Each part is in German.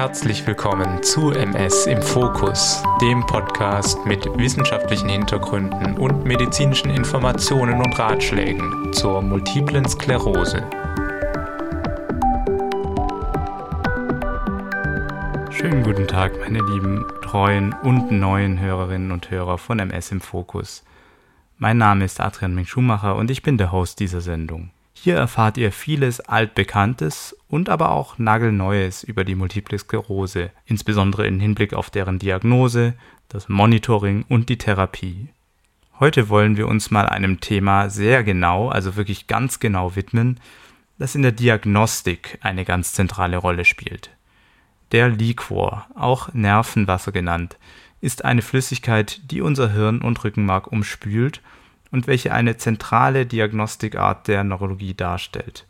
Herzlich willkommen zu MS im Fokus, dem Podcast mit wissenschaftlichen Hintergründen und medizinischen Informationen und Ratschlägen zur multiplen Sklerose. Schönen guten Tag, meine lieben treuen und neuen Hörerinnen und Hörer von MS im Fokus. Mein Name ist Adrian Ming Schumacher und ich bin der Host dieser Sendung. Hier erfahrt ihr vieles Altbekanntes und aber auch Nagelneues über die Multiple Sklerose, insbesondere im Hinblick auf deren Diagnose, das Monitoring und die Therapie. Heute wollen wir uns mal einem Thema sehr genau, also wirklich ganz genau widmen, das in der Diagnostik eine ganz zentrale Rolle spielt. Der Liquor, auch Nervenwasser genannt, ist eine Flüssigkeit, die unser Hirn und Rückenmark umspült und welche eine zentrale Diagnostikart der Neurologie darstellt.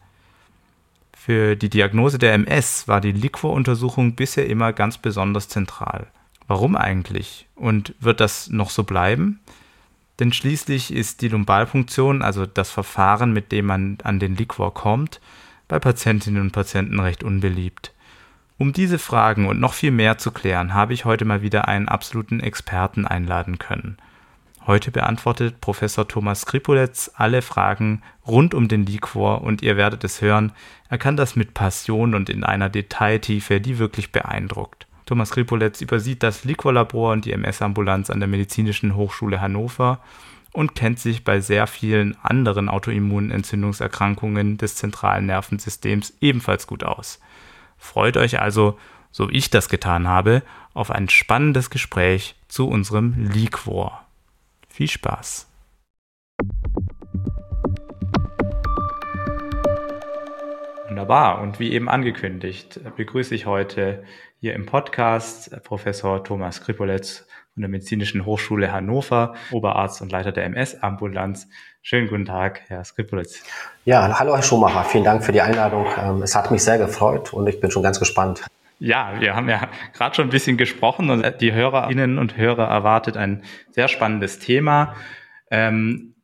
Für die Diagnose der MS war die Liquor-Untersuchung bisher immer ganz besonders zentral. Warum eigentlich? Und wird das noch so bleiben? Denn schließlich ist die Lumbalpunktion, also das Verfahren, mit dem man an den Liquor kommt, bei Patientinnen und Patienten recht unbeliebt. Um diese Fragen und noch viel mehr zu klären, habe ich heute mal wieder einen absoluten Experten einladen können – Heute beantwortet Professor Thomas Skripolets alle Fragen rund um den Liquor und ihr werdet es hören, er kann das mit Passion und in einer Detailtiefe, die wirklich beeindruckt. Thomas Skripolets übersieht das Liquorlabor und die MS-Ambulanz an der Medizinischen Hochschule Hannover und kennt sich bei sehr vielen anderen Autoimmunentzündungserkrankungen des zentralen Nervensystems ebenfalls gut aus. Freut euch also, so wie ich das getan habe, auf ein spannendes Gespräch zu unserem Liquor. Viel Spaß! Wunderbar. Und wie eben angekündigt, begrüße ich heute hier im Podcast Professor Thomas Kripoletz von der Medizinischen Hochschule Hannover, Oberarzt und Leiter der MS-Ambulanz. Schönen guten Tag, Herr Skripolitz. Ja, hallo Herr Schumacher, vielen Dank für die Einladung. Ähm, es hat mich sehr gefreut und ich bin schon ganz gespannt. Ja, wir haben ja gerade schon ein bisschen gesprochen und die Hörerinnen und Hörer erwartet ein sehr spannendes Thema. Ähm,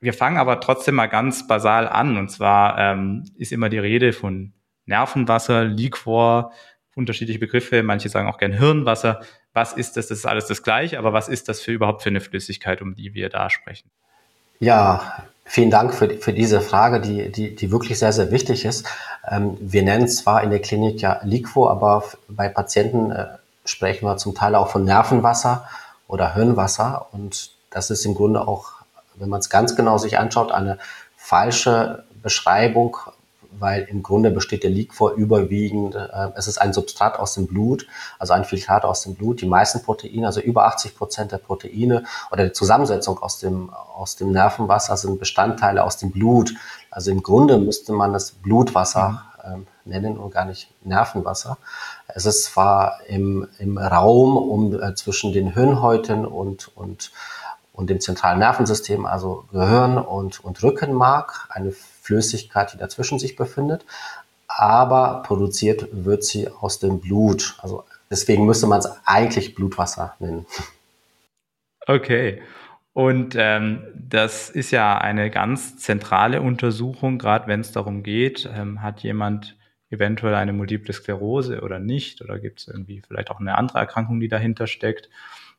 wir fangen aber trotzdem mal ganz basal an. Und zwar ähm, ist immer die Rede von Nervenwasser, Liquor, unterschiedliche Begriffe. Manche sagen auch gern Hirnwasser. Was ist das? Das ist alles das Gleiche, aber was ist das für überhaupt für eine Flüssigkeit, um die wir da sprechen? Ja, Vielen Dank für, für diese Frage, die, die, die wirklich sehr, sehr wichtig ist. Ähm, wir nennen zwar in der Klinik ja Liquo, aber bei Patienten äh, sprechen wir zum Teil auch von Nervenwasser oder Hirnwasser. Und das ist im Grunde auch, wenn man es ganz genau sich anschaut, eine falsche Beschreibung weil im Grunde besteht der Liquor überwiegend, äh, es ist ein Substrat aus dem Blut, also ein Filtrat aus dem Blut. Die meisten Proteine, also über 80 Prozent der Proteine oder die Zusammensetzung aus dem, aus dem Nervenwasser sind Bestandteile aus dem Blut. Also im Grunde müsste man das Blutwasser ähm, nennen und gar nicht Nervenwasser. Es ist zwar im, im Raum um, äh, zwischen den Hirnhäuten und, und, und dem zentralen Nervensystem, also Gehirn und, und Rückenmark, eine Flüssigkeit, die dazwischen sich befindet, aber produziert wird sie aus dem Blut. Also deswegen müsste man es eigentlich Blutwasser nennen. Okay. Und ähm, das ist ja eine ganz zentrale Untersuchung, gerade wenn es darum geht, ähm, hat jemand eventuell eine multiple Sklerose oder nicht, oder gibt es irgendwie vielleicht auch eine andere Erkrankung, die dahinter steckt.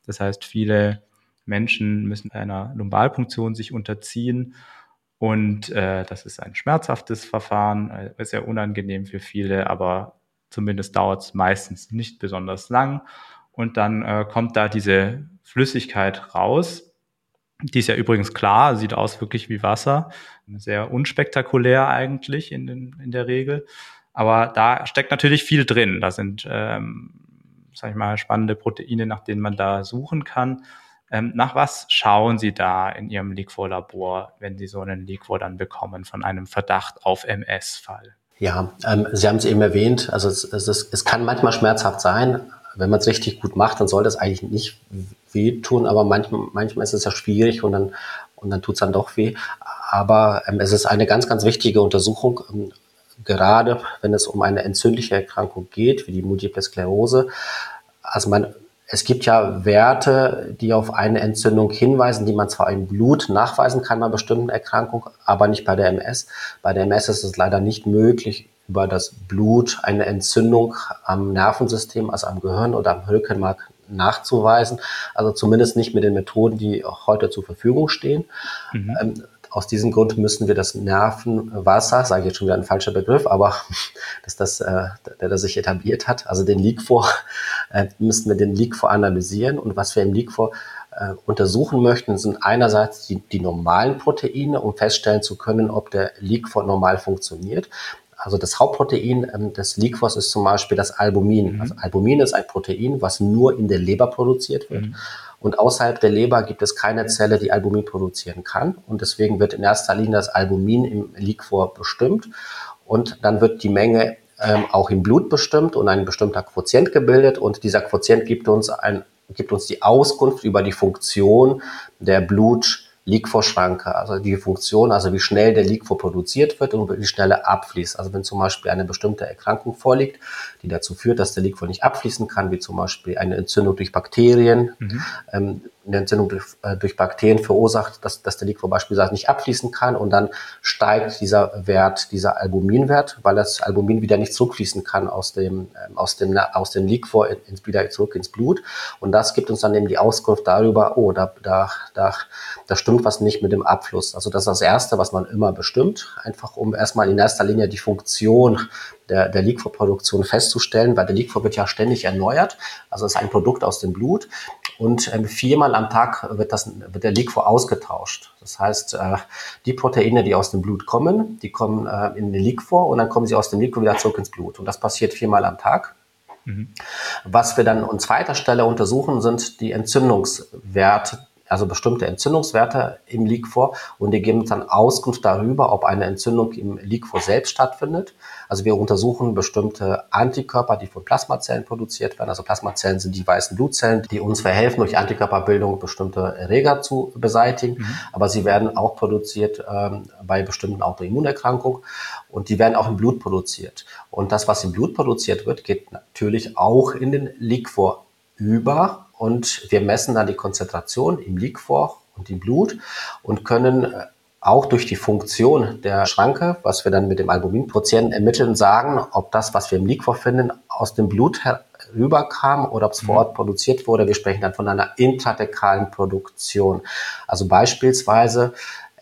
Das heißt, viele Menschen müssen einer Lumbalpunktion sich unterziehen und äh, das ist ein schmerzhaftes Verfahren, äh, sehr unangenehm für viele, aber zumindest dauert es meistens nicht besonders lang. Und dann äh, kommt da diese Flüssigkeit raus. Die ist ja übrigens klar, sieht aus wirklich wie Wasser. Sehr unspektakulär eigentlich in, den, in der Regel. Aber da steckt natürlich viel drin. Da sind, ähm, sag ich mal, spannende Proteine, nach denen man da suchen kann. Ähm, nach was schauen Sie da in Ihrem Liquor-Labor, wenn Sie so einen Liquor dann bekommen von einem Verdacht auf MS-Fall? Ja, ähm, Sie haben es eben erwähnt, also es, es, ist, es kann manchmal schmerzhaft sein. Wenn man es richtig gut macht, dann soll das eigentlich nicht wehtun, aber manchmal, manchmal ist es ja schwierig und dann, und dann tut es dann doch weh. Aber ähm, es ist eine ganz, ganz wichtige Untersuchung, ähm, gerade wenn es um eine entzündliche Erkrankung geht, wie die Multiple Sklerose. Also man es gibt ja Werte, die auf eine Entzündung hinweisen, die man zwar im Blut nachweisen kann bei bestimmten Erkrankungen, aber nicht bei der MS. Bei der MS ist es leider nicht möglich, über das Blut eine Entzündung am Nervensystem, also am Gehirn oder am Rückenmark nachzuweisen. Also zumindest nicht mit den Methoden, die auch heute zur Verfügung stehen. Mhm. Aus diesem Grund müssen wir das Nervenwasser, sage ich jetzt schon wieder ein falscher Begriff, aber dass das, äh, der, der sich etabliert hat, also den Leak vor, äh, müssten wir den Leak vor analysieren. Und was wir im Leak vor äh, untersuchen möchten, sind einerseits die, die normalen Proteine, um feststellen zu können, ob der Leak vor normal funktioniert. Also das Hauptprotein ähm, des Liquors ist zum Beispiel das Albumin. Mhm. Also Albumin ist ein Protein, was nur in der Leber produziert wird. Mhm. Und außerhalb der Leber gibt es keine Zelle, die Albumin produzieren kann. Und deswegen wird in erster Linie das Albumin im Liquor bestimmt. Und dann wird die Menge ähm, auch im Blut bestimmt und ein bestimmter Quotient gebildet. Und dieser Quotient gibt uns, ein, gibt uns die Auskunft über die Funktion der Blut- Liquorschranke, also die Funktion, also wie schnell der Liquor produziert wird und wie schnell er abfließt. Also wenn zum Beispiel eine bestimmte Erkrankung vorliegt, die dazu führt, dass der Liquor nicht abfließen kann, wie zum Beispiel eine Entzündung durch Bakterien, mhm. ähm, eine Entzündung durch, äh, durch Bakterien verursacht, dass, dass der Liquor beispielsweise nicht abfließen kann und dann steigt dieser Wert, dieser Albuminwert, weil das Albumin wieder nicht zurückfließen kann aus dem, ähm, aus dem, aus dem Liquor ins, wieder zurück ins Blut. Und das gibt uns dann eben die Auskunft darüber, oh, da, da, da, da stimmt was nicht mit dem Abfluss. Also das ist das Erste, was man immer bestimmt, einfach um erstmal in erster Linie die Funktion der, der Liquorproduktion festzustellen, weil der Liquor wird ja ständig erneuert. Also es ist ein Produkt aus dem Blut und ähm, viermal am Tag wird, das, wird der Liquor ausgetauscht. Das heißt, äh, die Proteine, die aus dem Blut kommen, die kommen äh, in den Liquor und dann kommen sie aus dem Liquor wieder zurück ins Blut. Und das passiert viermal am Tag. Mhm. Was wir dann an zweiter Stelle untersuchen, sind die Entzündungswerte also bestimmte Entzündungswerte im Liquor und die geben uns dann Auskunft darüber, ob eine Entzündung im Liquor selbst stattfindet. Also wir untersuchen bestimmte Antikörper, die von Plasmazellen produziert werden. Also Plasmazellen sind die weißen Blutzellen, die uns verhelfen, durch Antikörperbildung bestimmte Erreger zu beseitigen. Mhm. Aber sie werden auch produziert ähm, bei bestimmten Autoimmunerkrankungen und die werden auch im Blut produziert. Und das, was im Blut produziert wird, geht natürlich auch in den Liquor über und wir messen dann die Konzentration im Liquor und im Blut und können äh, auch durch die Funktion der Schranke, was wir dann mit dem Albuminquotienten ermitteln, sagen, ob das, was wir im Liquor finden, aus dem Blut herüberkam oder ob es vor mhm. Ort produziert wurde. Wir sprechen dann von einer intradekalen Produktion. Also beispielsweise,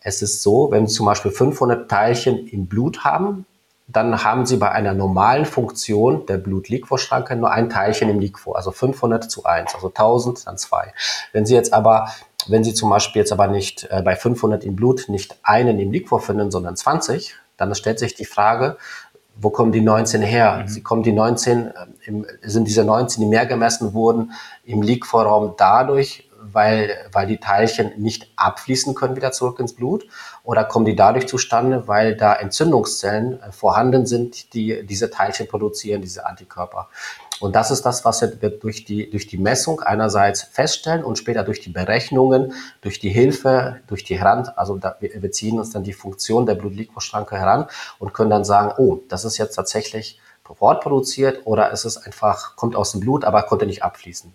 es ist so, wenn wir zum Beispiel 500 Teilchen im Blut haben, dann haben Sie bei einer normalen Funktion der Blut-Liquor-Schranke nur ein Teilchen im Liquor, also 500 zu 1, also 1000, dann 2. Wenn Sie jetzt aber, wenn Sie zum Beispiel jetzt aber nicht äh, bei 500 im Blut nicht einen im Liquor finden, sondern 20, dann stellt sich die Frage, wo kommen die 19 her? Mhm. Sie kommen die 19, äh, im, sind diese 19, die mehr gemessen wurden, im Liquorraum dadurch weil, weil die Teilchen nicht abfließen können wieder zurück ins Blut? Oder kommen die dadurch zustande, weil da Entzündungszellen äh, vorhanden sind, die diese Teilchen produzieren, diese Antikörper? Und das ist das, was wir durch die, durch die Messung einerseits feststellen und später durch die Berechnungen, durch die Hilfe, durch die Heran, also da, wir ziehen uns dann die Funktion der Blutliquorschranke heran und können dann sagen, oh, das ist jetzt tatsächlich vor Ort produziert oder ist es einfach, kommt aus dem Blut, aber konnte nicht abfließen.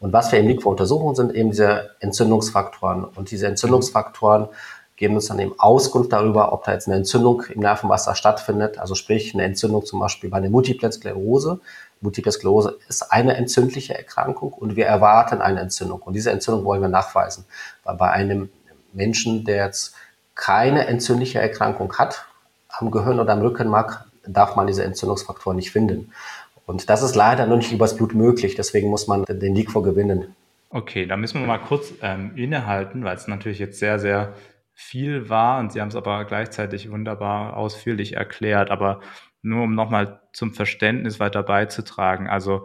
Und was wir im Liquor untersuchen, sind eben diese Entzündungsfaktoren. Und diese Entzündungsfaktoren geben uns dann eben Auskunft darüber, ob da jetzt eine Entzündung im Nervenwasser stattfindet. Also sprich eine Entzündung zum Beispiel bei einer Multiple Sklerose. Multiple Sklerose ist eine entzündliche Erkrankung und wir erwarten eine Entzündung. Und diese Entzündung wollen wir nachweisen. Weil bei einem Menschen, der jetzt keine entzündliche Erkrankung hat, am Gehirn oder am Rückenmark, darf man diese Entzündungsfaktoren nicht finden. Und das ist leider noch nicht übers Blut möglich, deswegen muss man den League gewinnen. Okay, da müssen wir mal kurz ähm, innehalten, weil es natürlich jetzt sehr, sehr viel war und Sie haben es aber gleichzeitig wunderbar ausführlich erklärt. Aber nur um nochmal zum Verständnis weiter beizutragen. Also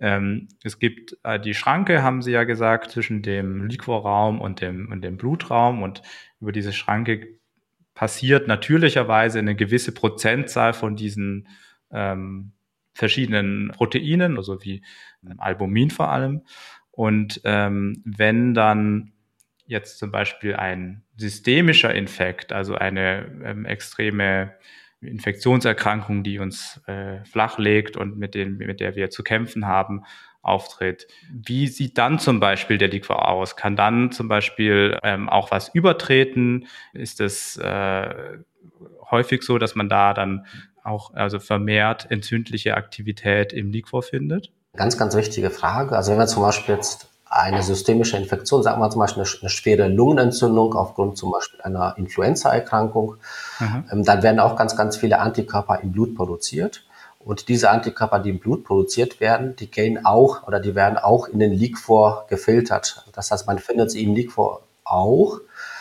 ähm, es gibt äh, die Schranke, haben Sie ja gesagt, zwischen dem Liquorraum und dem, und dem Blutraum und über diese Schranke passiert natürlicherweise eine gewisse Prozentzahl von diesen ähm, verschiedenen Proteinen, also wie Albumin vor allem. Und ähm, wenn dann jetzt zum Beispiel ein systemischer Infekt, also eine ähm, extreme Infektionserkrankung, die uns äh, flachlegt und mit, den, mit der wir zu kämpfen haben, auftritt. Wie sieht dann zum Beispiel der Liquor aus? Kann dann zum Beispiel ähm, auch was übertreten? Ist es äh, häufig so, dass man da dann auch also vermehrt entzündliche Aktivität im Liquor findet? Ganz, ganz wichtige Frage. Also wenn wir zum Beispiel jetzt eine systemische Infektion, sagen wir zum Beispiel eine, eine schwere Lungenentzündung aufgrund zum Beispiel einer Influenzaerkrankung, ähm, dann werden auch ganz, ganz viele Antikörper im Blut produziert. Und diese Antikörper, die im Blut produziert werden, die gehen auch oder die werden auch in den Liquor gefiltert. Das heißt, man findet sie im Liquor auch,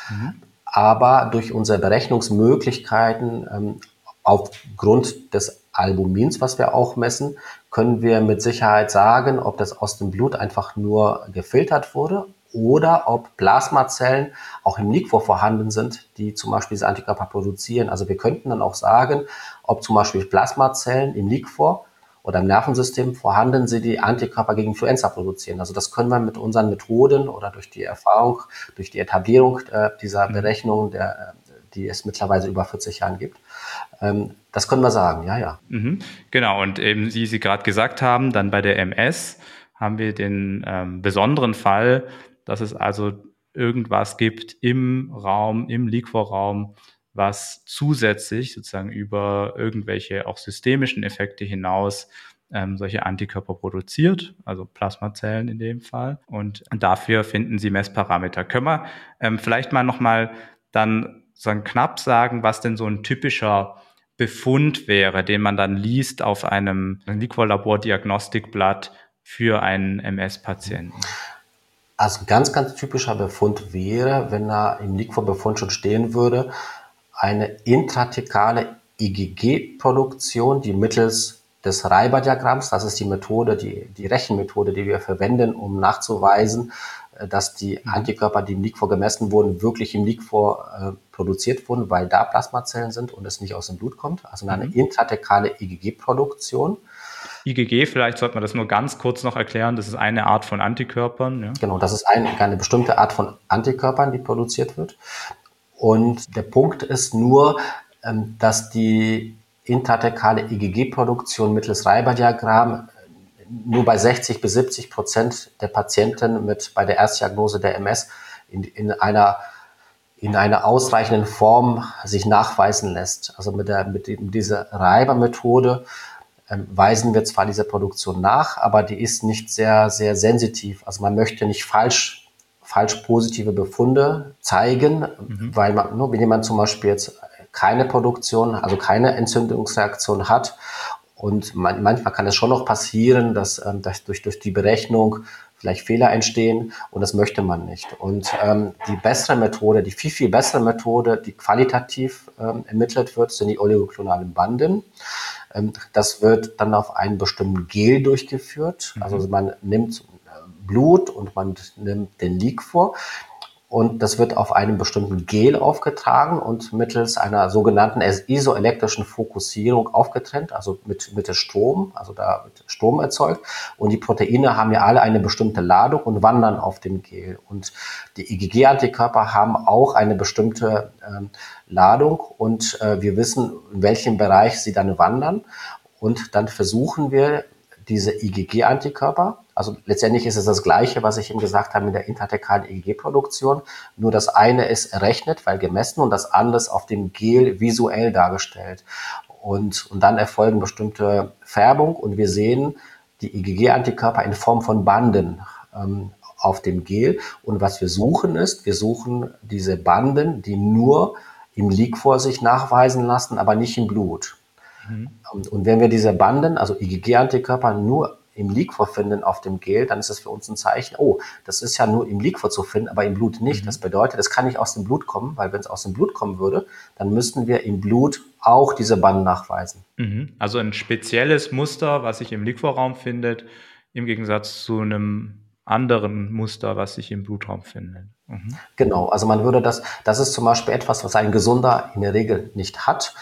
mhm. aber durch unsere Berechnungsmöglichkeiten ähm, aufgrund des Albumins, was wir auch messen, können wir mit Sicherheit sagen, ob das aus dem Blut einfach nur gefiltert wurde oder ob Plasmazellen auch im Liquor vorhanden sind, die zum Beispiel diese Antikörper produzieren. Also wir könnten dann auch sagen, ob zum Beispiel Plasmazellen im Liquor oder im Nervensystem vorhanden sind, die Antikörper gegen Influenza produzieren. Also das können wir mit unseren Methoden oder durch die Erfahrung, durch die Etablierung äh, dieser mhm. Berechnung, der, die es mittlerweile über 40 Jahren gibt, ähm, das können wir sagen, ja, ja. Mhm. Genau, und eben, wie Sie gerade gesagt haben, dann bei der MS haben wir den ähm, besonderen Fall, dass es also irgendwas gibt im Raum, im Liquorraum, was zusätzlich sozusagen über irgendwelche auch systemischen Effekte hinaus ähm, solche Antikörper produziert, also Plasmazellen in dem Fall. Und dafür finden Sie Messparameter. Können wir ähm, vielleicht mal nochmal dann so knapp sagen, was denn so ein typischer Befund wäre, den man dann liest auf einem Liquorlabor-Diagnostikblatt für einen MS-Patienten? Also ganz, ganz typischer Befund wäre, wenn da im Liquorbefund schon stehen würde, eine intratekale IgG-Produktion, die mittels des Reiber-Diagramms, das ist die Methode, die, die Rechenmethode, die wir verwenden, um nachzuweisen, äh, dass die mhm. Antikörper, die im Liquor gemessen wurden, wirklich im Liquor äh, produziert wurden, weil da Plasmazellen sind und es nicht aus dem Blut kommt. Also eine mhm. intratekale IgG-Produktion. IgG, vielleicht sollte man das nur ganz kurz noch erklären, das ist eine Art von Antikörpern. Ja? Genau, das ist eine, eine bestimmte Art von Antikörpern, die produziert wird. Und der Punkt ist nur, ähm, dass die intratekale IgG-Produktion mittels Reiber-Diagramm nur bei 60 bis 70 Prozent der Patienten mit bei der Erstdiagnose der MS in, in einer in einer ausreichenden Form sich nachweisen lässt. Also mit, der, mit, mit dieser Reibermethode ähm, weisen wir zwar diese Produktion nach, aber die ist nicht sehr, sehr sensitiv. Also man möchte nicht falsch, falsch positive Befunde zeigen, mhm. weil man, nur wenn jemand zum Beispiel jetzt keine Produktion, also keine Entzündungsreaktion hat und man, manchmal kann es schon noch passieren, dass, ähm, dass durch, durch die Berechnung vielleicht Fehler entstehen und das möchte man nicht. Und ähm, die bessere Methode, die viel, viel bessere Methode, die qualitativ ähm, ermittelt wird, sind die oligoklonalen Banden. Ähm, das wird dann auf einen bestimmten Gel durchgeführt. Mhm. Also man nimmt äh, Blut und man nimmt den Leak vor und das wird auf einem bestimmten Gel aufgetragen und mittels einer sogenannten isoelektrischen Fokussierung aufgetrennt, also mit, mit Strom, also da wird Strom erzeugt. Und die Proteine haben ja alle eine bestimmte Ladung und wandern auf dem Gel. Und die IgG-Antikörper haben auch eine bestimmte ähm, Ladung und äh, wir wissen, in welchem Bereich sie dann wandern. Und dann versuchen wir diese IgG-Antikörper. Also letztendlich ist es das Gleiche, was ich eben gesagt habe mit der intertekalen IgG-Produktion. Nur das eine ist errechnet, weil gemessen und das andere ist auf dem Gel visuell dargestellt. Und, und dann erfolgen bestimmte Färbung und wir sehen die IgG-Antikörper in Form von Banden ähm, auf dem Gel. Und was wir suchen ist, wir suchen diese Banden, die nur im Liquor sich nachweisen lassen, aber nicht im Blut. Mhm. Und wenn wir diese Banden, also IgG-Antikörper, nur im Liquor finden auf dem Gel, dann ist das für uns ein Zeichen, oh, das ist ja nur im Liquor zu finden, aber im Blut nicht. Mhm. Das bedeutet, es kann nicht aus dem Blut kommen, weil wenn es aus dem Blut kommen würde, dann müssten wir im Blut auch diese Banden nachweisen. Mhm. Also ein spezielles Muster, was sich im Liquorraum findet, im Gegensatz zu einem anderen Muster, was sich im Blutraum findet. Mhm. Genau, also man würde das, das ist zum Beispiel etwas, was ein Gesunder in der Regel nicht hat.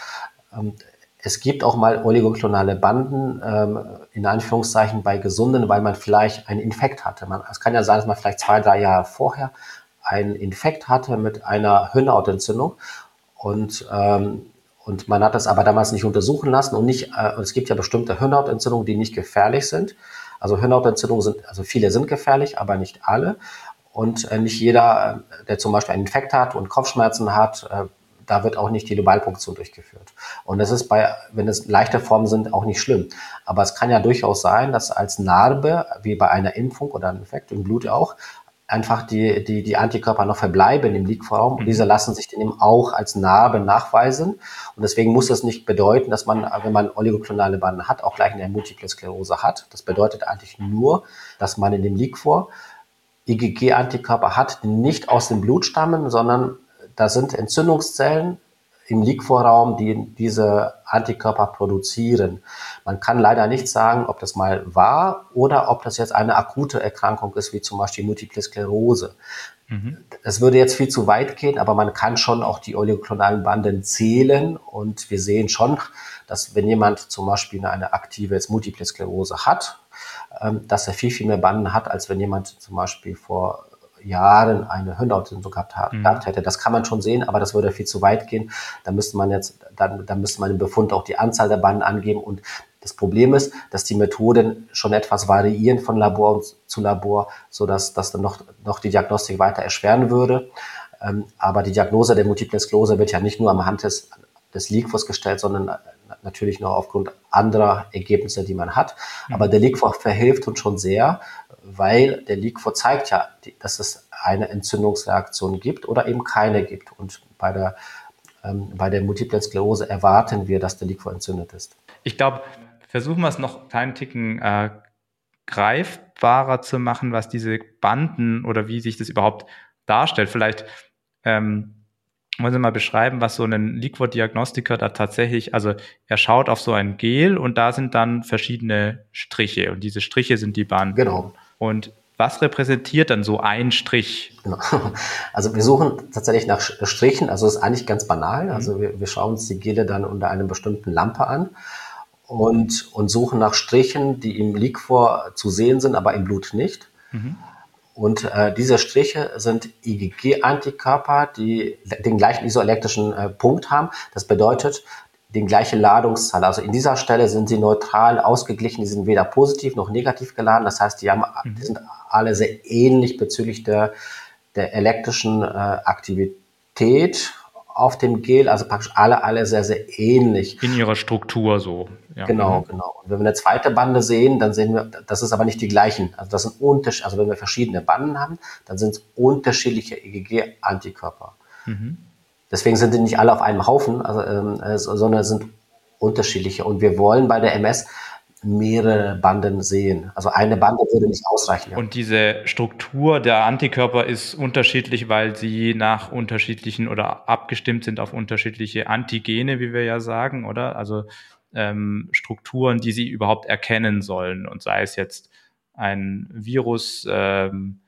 Es gibt auch mal oligoklonale Banden, ähm, in Anführungszeichen bei Gesunden, weil man vielleicht einen Infekt hatte. Man, es kann ja sein, dass man vielleicht zwei, drei Jahre vorher einen Infekt hatte mit einer Hirnhautentzündung und, ähm, und man hat das aber damals nicht untersuchen lassen und nicht, äh, es gibt ja bestimmte Hirnhautentzündungen, die nicht gefährlich sind. Also Hirnhautentzündungen sind, also viele sind gefährlich, aber nicht alle. Und äh, nicht jeder, äh, der zum Beispiel einen Infekt hat und Kopfschmerzen hat, äh, da wird auch nicht die Lobalpunktion durchgeführt. Und das ist bei, wenn es leichte Formen sind, auch nicht schlimm. Aber es kann ja durchaus sein, dass als Narbe, wie bei einer Impfung oder einem Infekt im Blut auch, einfach die, die, die Antikörper noch verbleiben im Liquorraum. Und mhm. diese lassen sich dann eben auch als Narbe nachweisen. Und deswegen muss das nicht bedeuten, dass man, wenn man oligoklonale Banden hat, auch gleich eine Multiple Sklerose hat. Das bedeutet eigentlich nur, dass man in dem Liquor IgG-Antikörper hat, die nicht aus dem Blut stammen, sondern da sind Entzündungszellen im Liquorraum, die diese Antikörper produzieren. Man kann leider nicht sagen, ob das mal war oder ob das jetzt eine akute Erkrankung ist, wie zum Beispiel Multiple Sklerose. Mhm. Es würde jetzt viel zu weit gehen, aber man kann schon auch die oligoklonalen Banden zählen und wir sehen schon, dass wenn jemand zum Beispiel eine aktive Multiple Sklerose hat, ähm, dass er viel, viel mehr Banden hat, als wenn jemand zum Beispiel vor Jahren eine Hirnhautentzündung gehabt, mhm. gehabt hätte. Das kann man schon sehen, aber das würde viel zu weit gehen. Da müsste man jetzt, dann, dann müsste man im Befund auch die Anzahl der Banden angeben und das Problem ist, dass die Methoden schon etwas variieren von Labor zu Labor, so dass das dann noch, noch die Diagnostik weiter erschweren würde. Ähm, aber die Diagnose der Multiple Sklerose wird ja nicht nur am Hand des, des Liquors gestellt, sondern natürlich noch aufgrund anderer Ergebnisse, die man hat. Mhm. Aber der Liquor verhilft uns schon sehr, weil der Liquor zeigt ja, dass es eine Entzündungsreaktion gibt oder eben keine gibt. Und bei der, ähm, bei der Multiple Sklerose erwarten wir, dass der Liquor entzündet ist. Ich glaube, versuchen wir es noch einen Ticken äh, greifbarer zu machen, was diese Banden oder wie sich das überhaupt darstellt. Vielleicht ähm, wollen Sie mal beschreiben, was so ein Liquor-Diagnostiker da tatsächlich, also er schaut auf so ein Gel und da sind dann verschiedene Striche und diese Striche sind die Banden. Genau. Und was repräsentiert dann so ein Strich? Genau. Also wir suchen tatsächlich nach Strichen, also das ist eigentlich ganz banal. Mhm. Also wir, wir schauen uns die Gele dann unter einer bestimmten Lampe an und, und suchen nach Strichen, die im Liquor zu sehen sind, aber im Blut nicht. Mhm. Und äh, diese Striche sind IgG-Antikörper, die den gleichen isoelektrischen äh, Punkt haben. Das bedeutet, den gleiche Ladungszahl. Also in dieser Stelle sind sie neutral ausgeglichen, die sind weder positiv noch negativ geladen. Das heißt, die, haben, mhm. die sind alle sehr ähnlich bezüglich der, der elektrischen äh, Aktivität auf dem Gel, also praktisch alle, alle sehr, sehr ähnlich. In ihrer Struktur so. Ja. Genau, mhm. genau. Und wenn wir eine zweite Bande sehen, dann sehen wir, das ist aber nicht die gleichen. Also das sind unterschiedliche, also wenn wir verschiedene Banden haben, dann sind es unterschiedliche EGG-Antikörper. Mhm. Deswegen sind die nicht alle auf einem Haufen, also, ähm, äh, sondern sind unterschiedliche. Und wir wollen bei der MS mehrere Banden sehen. Also eine Bande würde nicht ausreichen. Ja. Und diese Struktur der Antikörper ist unterschiedlich, weil sie nach unterschiedlichen oder abgestimmt sind auf unterschiedliche Antigene, wie wir ja sagen, oder? Also ähm, Strukturen, die sie überhaupt erkennen sollen. Und sei es jetzt ein Virus ähm,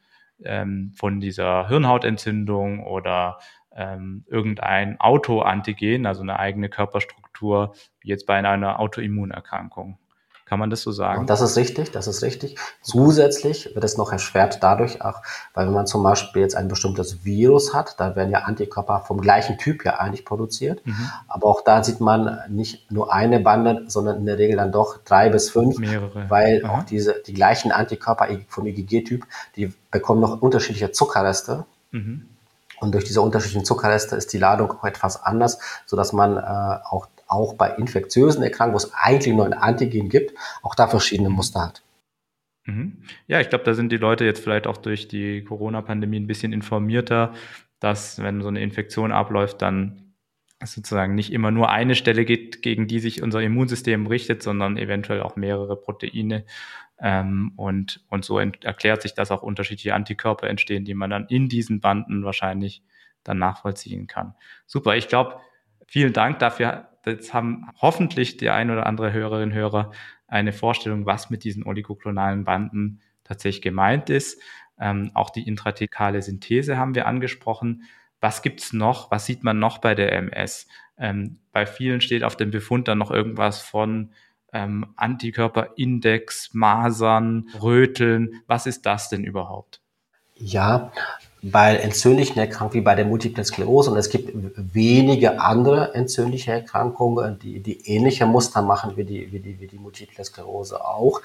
ähm, von dieser Hirnhautentzündung oder ähm, irgendein Autoantigen, also eine eigene Körperstruktur, wie jetzt bei einer Autoimmunerkrankung. Kann man das so sagen? Das ist richtig, das ist richtig. Zusätzlich wird es noch erschwert dadurch auch, weil wenn man zum Beispiel jetzt ein bestimmtes Virus hat, da werden ja Antikörper vom gleichen Typ ja eigentlich produziert. Mhm. Aber auch da sieht man nicht nur eine Bande, sondern in der Regel dann doch drei bis fünf. Mehrere. Weil Aha. auch diese, die gleichen Antikörper vom IgG-Typ, die bekommen noch unterschiedliche Zuckerreste. Mhm. Und durch diese unterschiedlichen Zuckerreste ist die Ladung auch etwas anders, sodass man äh, auch auch bei infektiösen Erkrankungen, wo es eigentlich nur ein Antigen gibt, auch da verschiedene Muster hat. Mhm. Ja, ich glaube, da sind die Leute jetzt vielleicht auch durch die Corona-Pandemie ein bisschen informierter, dass wenn so eine Infektion abläuft, dann sozusagen nicht immer nur eine Stelle geht, gegen die sich unser Immunsystem richtet, sondern eventuell auch mehrere Proteine. Ähm, und, und so erklärt sich, dass auch unterschiedliche Antikörper entstehen, die man dann in diesen Banden wahrscheinlich dann nachvollziehen kann. Super, ich glaube, vielen Dank dafür jetzt haben hoffentlich die ein oder andere Hörerin Hörer eine Vorstellung, was mit diesen oligoklonalen Banden tatsächlich gemeint ist. Ähm, auch die intrathekale Synthese haben wir angesprochen. Was gibt's noch? Was sieht man noch bei der MS? Ähm, bei vielen steht auf dem Befund dann noch irgendwas von ähm, Antikörperindex, Masern, Röteln. Was ist das denn überhaupt? Ja, bei entzündlichen Erkrankungen wie bei der Multiplen Sklerose und es gibt wenige andere entzündliche Erkrankungen, die, die ähnliche Muster machen wie die, wie die, wie die Multiple Sklerose auch.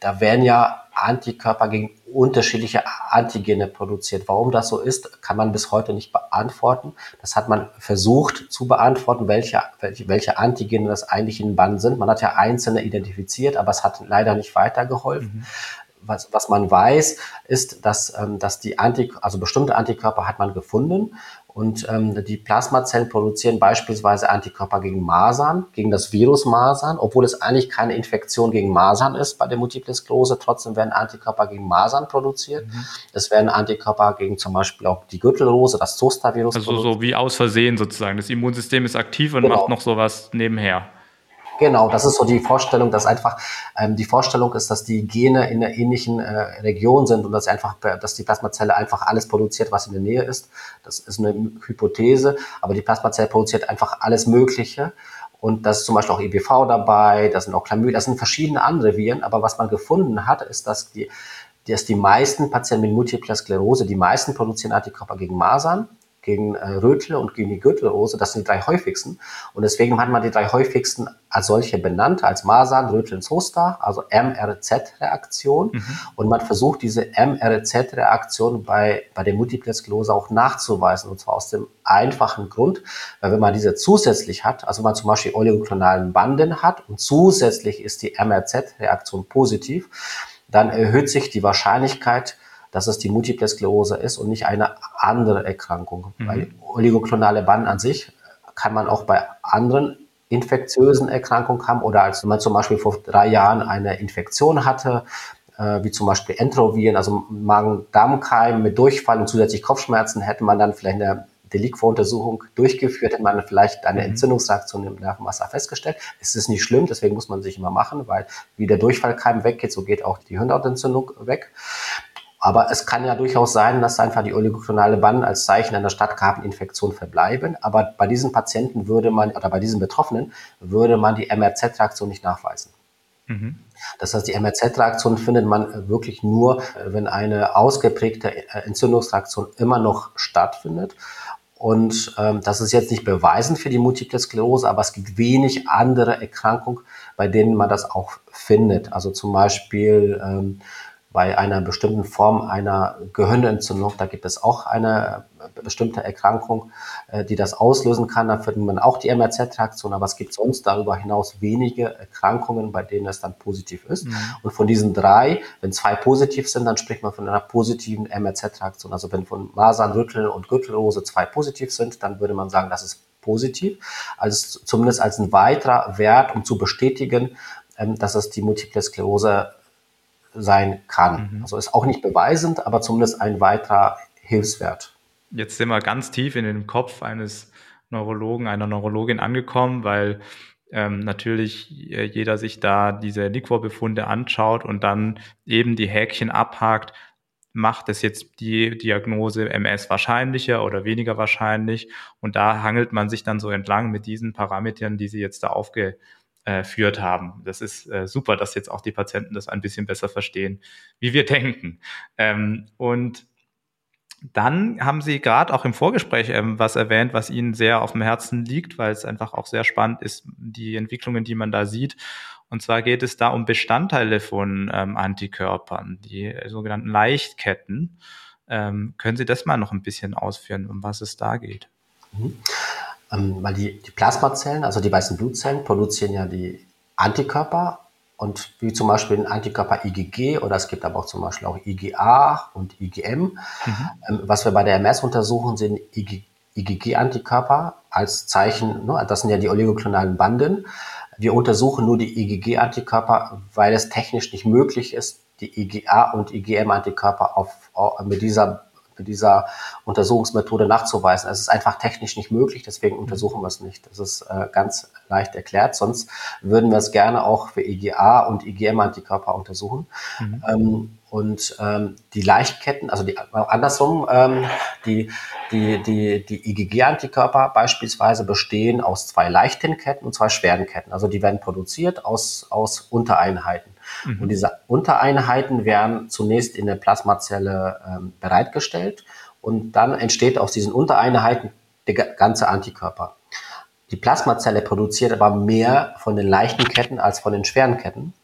Da werden ja Antikörper gegen unterschiedliche Antigene produziert. Warum das so ist, kann man bis heute nicht beantworten. Das hat man versucht zu beantworten, welche, welche, welche Antigene das eigentlich in Bann sind. Man hat ja einzelne identifiziert, aber es hat leider nicht weitergeholfen. Mhm was, was man weiß, ist, dass, ähm, dass die Antik also bestimmte Antikörper hat man gefunden und ähm, die Plasmazellen produzieren beispielsweise Antikörper gegen Masern, gegen das Virus Masern, obwohl es eigentlich keine Infektion gegen Masern ist bei der Multiple Sklerose. Trotzdem werden Antikörper gegen Masern produziert. Mhm. Es werden Antikörper gegen zum Beispiel auch die Gürtelrose, das Zoster-Virus. Also produziert. so wie aus Versehen sozusagen. Das Immunsystem ist aktiv und genau. macht noch sowas nebenher. Genau, das ist so die Vorstellung, dass einfach ähm, die Vorstellung ist, dass die Gene in einer ähnlichen äh, Region sind und dass einfach, dass die Plasmazelle einfach alles produziert, was in der Nähe ist. Das ist eine Hypothese, aber die Plasmazelle produziert einfach alles Mögliche. Und da ist zum Beispiel auch EBV dabei, da sind auch Chlamydia, das sind verschiedene andere Viren. Aber was man gefunden hat, ist, dass die, dass die meisten Patienten mit Multipler Sklerose, die meisten produzieren Antikörper gegen Masern gegen äh, Rötel und gegen die Gürtelrose. Das sind die drei häufigsten. Und deswegen hat man die drei häufigsten als solche benannt, als Masern, Rötel und Zoster, also MRZ-Reaktion. Mhm. Und man versucht diese MRZ-Reaktion bei, bei der Multiple Sklerose auch nachzuweisen. Und zwar aus dem einfachen Grund, weil wenn man diese zusätzlich hat, also man zum Beispiel oligoklonalen Banden hat und zusätzlich ist die MRZ-Reaktion positiv, dann erhöht sich die Wahrscheinlichkeit, dass es die Multiple Sklerose ist und nicht eine andere Erkrankung. Mhm. Weil oligoklonale Banden an sich kann man auch bei anderen infektiösen Erkrankungen haben oder als man zum Beispiel vor drei Jahren eine Infektion hatte, äh, wie zum Beispiel Enteroviren, also Magen-Darm-Keim mit Durchfall und zusätzlich Kopfschmerzen, hätte man dann vielleicht eine Delikvoruntersuchung durchgeführt, hätte man vielleicht eine mhm. Entzündungsreaktion im Nervenwasser festgestellt. Es ist nicht schlimm, deswegen muss man sich immer machen, weil wie der Durchfallkeim weggeht, so geht auch die Hirnhautentzündung weg. Aber es kann ja durchaus sein, dass einfach die oligoklonale Banden als Zeichen einer Stadtkarteninfektion verbleiben. Aber bei diesen Patienten würde man, oder bei diesen Betroffenen, würde man die MRZ-Reaktion nicht nachweisen. Mhm. Das heißt, die MRZ-Reaktion findet man wirklich nur, wenn eine ausgeprägte Entzündungsreaktion immer noch stattfindet. Und ähm, das ist jetzt nicht beweisend für die Multiple Sklerose, aber es gibt wenig andere Erkrankungen, bei denen man das auch findet. Also zum Beispiel ähm, bei einer bestimmten Form einer Gehirnentzündung, da gibt es auch eine bestimmte Erkrankung, äh, die das auslösen kann. Da findet man auch die MRZ-Reaktion, aber es gibt sonst darüber hinaus wenige Erkrankungen, bei denen es dann positiv ist. Mhm. Und von diesen drei, wenn zwei positiv sind, dann spricht man von einer positiven MRZ-Reaktion. Also wenn von Masern, Rüttel und Gürtelrose zwei positiv sind, dann würde man sagen, das ist positiv. Also zumindest als ein weiterer Wert, um zu bestätigen, ähm, dass es die Multiple Sklerose sein kann. Mhm. Also ist auch nicht beweisend, aber zumindest ein weiterer Hilfswert. Jetzt sind wir ganz tief in den Kopf eines Neurologen, einer Neurologin angekommen, weil ähm, natürlich äh, jeder sich da diese Liquorbefunde anschaut und dann eben die Häkchen abhakt, macht es jetzt die Diagnose MS wahrscheinlicher oder weniger wahrscheinlich? Und da hangelt man sich dann so entlang mit diesen Parametern, die Sie jetzt da aufge, führt haben. Das ist äh, super, dass jetzt auch die Patienten das ein bisschen besser verstehen, wie wir denken. Ähm, und dann haben Sie gerade auch im Vorgespräch ähm, was erwähnt, was Ihnen sehr auf dem Herzen liegt, weil es einfach auch sehr spannend ist, die Entwicklungen, die man da sieht. Und zwar geht es da um Bestandteile von ähm, Antikörpern, die sogenannten Leichtketten. Ähm, können Sie das mal noch ein bisschen ausführen, um was es da geht? Ähm, weil die, die Plasmazellen, also die weißen Blutzellen, produzieren ja die Antikörper und wie zum Beispiel ein Antikörper IgG oder es gibt aber auch zum Beispiel auch IgA und IgM. Mhm. Ähm, was wir bei der MS untersuchen, sind IgG-Antikörper als Zeichen, ne, das sind ja die oligoklonalen Banden. Wir untersuchen nur die IgG-Antikörper, weil es technisch nicht möglich ist, die IgA und IgM-Antikörper auf, mit dieser dieser Untersuchungsmethode nachzuweisen. Es ist einfach technisch nicht möglich, deswegen untersuchen wir es nicht. Das ist äh, ganz leicht erklärt. Sonst würden wir es gerne auch für IgA und IgM-Antikörper untersuchen. Mhm. Ähm, und ähm, die Leichtketten, also die, andersrum, ähm, die, die, die, die IgG-Antikörper beispielsweise bestehen aus zwei leichten Ketten und zwei schweren Ketten. Also die werden produziert aus, aus Untereinheiten. Mhm. Und diese Untereinheiten werden zunächst in der Plasmazelle ähm, bereitgestellt und dann entsteht aus diesen Untereinheiten der ganze Antikörper. Die Plasmazelle produziert aber mehr von den leichten Ketten als von den schweren Ketten.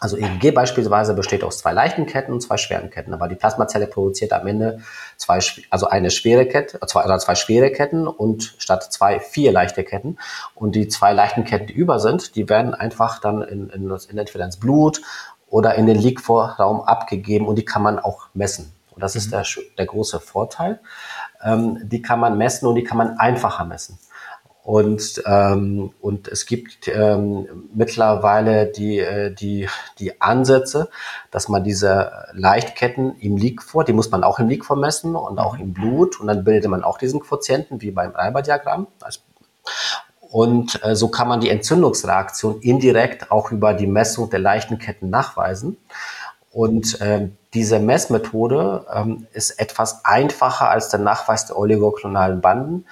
Also EEG beispielsweise besteht aus zwei leichten Ketten und zwei schweren Ketten, aber die Plasmazelle produziert am Ende zwei, also eine schwere Kette, zwei, also zwei schwere Ketten und statt zwei vier leichte Ketten. Und die zwei leichten Ketten, die über sind, die werden einfach dann in, in, in entweder ins Blut oder in den Liquorraum abgegeben und die kann man auch messen. Und das ist mhm. der, der große Vorteil. Ähm, die kann man messen und die kann man einfacher messen. Und, ähm, und es gibt ähm, mittlerweile die, äh, die, die Ansätze, dass man diese Leichtketten im Liquor, die muss man auch im Liquor messen und auch im Blut. Und dann bildet man auch diesen Quotienten wie beim Reiber-Diagramm. Und äh, so kann man die Entzündungsreaktion indirekt auch über die Messung der leichten Ketten nachweisen. Und äh, diese Messmethode ähm, ist etwas einfacher als der Nachweis der oligoklonalen Banden,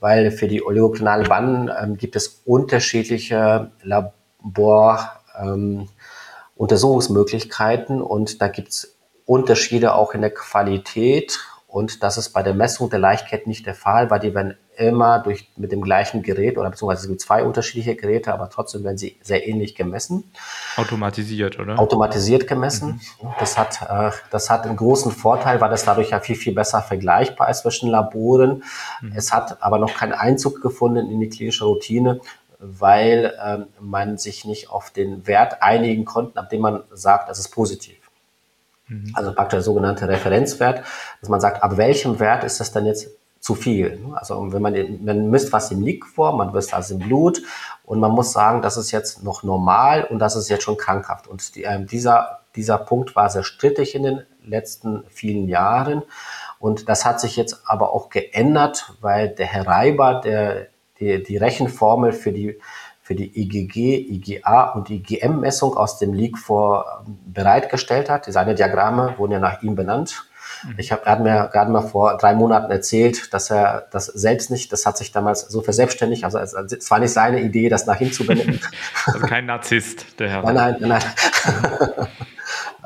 weil für die oligoklonalen Banden ähm, gibt es unterschiedliche Labor-Untersuchungsmöglichkeiten ähm, und da gibt es Unterschiede auch in der Qualität und das ist bei der Messung der Leichtketten nicht der Fall, weil die werden immer durch, mit dem gleichen Gerät oder beziehungsweise es gibt zwei unterschiedliche Geräte, aber trotzdem werden sie sehr ähnlich gemessen. Automatisiert, oder? Automatisiert gemessen. Mhm. Das hat, äh, das hat einen großen Vorteil, weil das dadurch ja viel, viel besser vergleichbar ist zwischen Laboren. Mhm. Es hat aber noch keinen Einzug gefunden in die klinische Routine, weil ähm, man sich nicht auf den Wert einigen konnte, ab dem man sagt, das ist positiv. Mhm. Also praktisch der sogenannte Referenzwert, dass man sagt, ab welchem Wert ist das denn jetzt zu viel. Also wenn man, man misst was im Liquor, man misst was im Blut und man muss sagen, das ist jetzt noch normal und das ist jetzt schon krankhaft. Und die, äh, dieser, dieser Punkt war sehr strittig in den letzten vielen Jahren. Und das hat sich jetzt aber auch geändert, weil der Herr Reiber, der die, die Rechenformel für die, für die IgG, IgA und IgM-Messung aus dem Liquor ähm, bereitgestellt hat. Seine Diagramme wurden ja nach ihm benannt. Ich habe, er hat mir gerade mal vor drei Monaten erzählt, dass er das selbst nicht, das hat sich damals so verselbstständigt, also es, war nicht seine Idee, das nach ihm zu benennen. Also kein Narzisst, der Herr. Nein, nein, nein.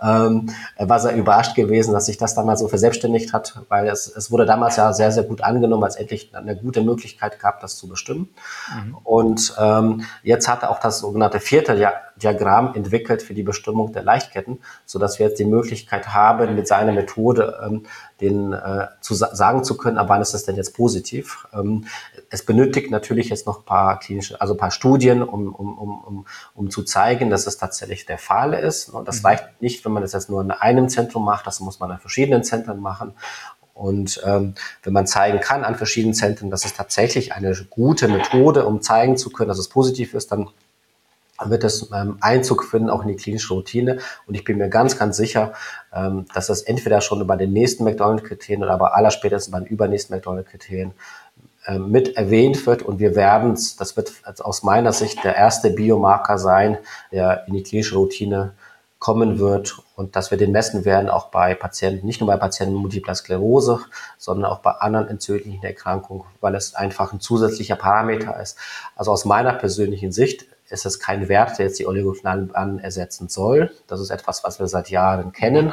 ähm, war sehr überrascht gewesen, dass sich das damals so verselbstständigt hat, weil es, es wurde damals ja sehr, sehr gut angenommen, weil es endlich eine gute Möglichkeit gab, das zu bestimmen. Mhm. Und ähm, jetzt hat er auch das sogenannte vierte Diagramm entwickelt für die Bestimmung der Leichtketten, so dass wir jetzt die Möglichkeit haben, mit seiner Methode ähm, den äh, zu sagen zu können, ab wann ist das denn jetzt positiv. Ähm, es benötigt natürlich jetzt noch ein paar klinische, also ein paar Studien, um, um, um, um, um zu zeigen, dass es tatsächlich der Fall ist. Und das mhm. reicht nicht, wenn man das jetzt nur in einem Zentrum macht, das muss man in verschiedenen Zentren machen. Und ähm, wenn man zeigen kann an verschiedenen Zentren, dass es tatsächlich eine gute Methode, um zeigen zu können, dass es positiv ist, dann wird es ähm, Einzug finden, auch in die klinische Routine. Und ich bin mir ganz, ganz sicher, ähm, dass das entweder schon bei den nächsten McDonald-Kriterien oder aber allerspätestens bei den übernächsten McDonald-Kriterien äh, mit erwähnt wird. Und wir werden es, das wird aus meiner Sicht der erste Biomarker sein, der in die klinische Routine kommen wird und dass wir den messen werden, auch bei Patienten, nicht nur bei Patienten mit Multipler Sklerose, sondern auch bei anderen entzündlichen Erkrankungen, weil es einfach ein zusätzlicher Parameter ist. Also aus meiner persönlichen Sicht ist es kein Wert, der jetzt die Oligoklonalen ersetzen soll. Das ist etwas, was wir seit Jahren kennen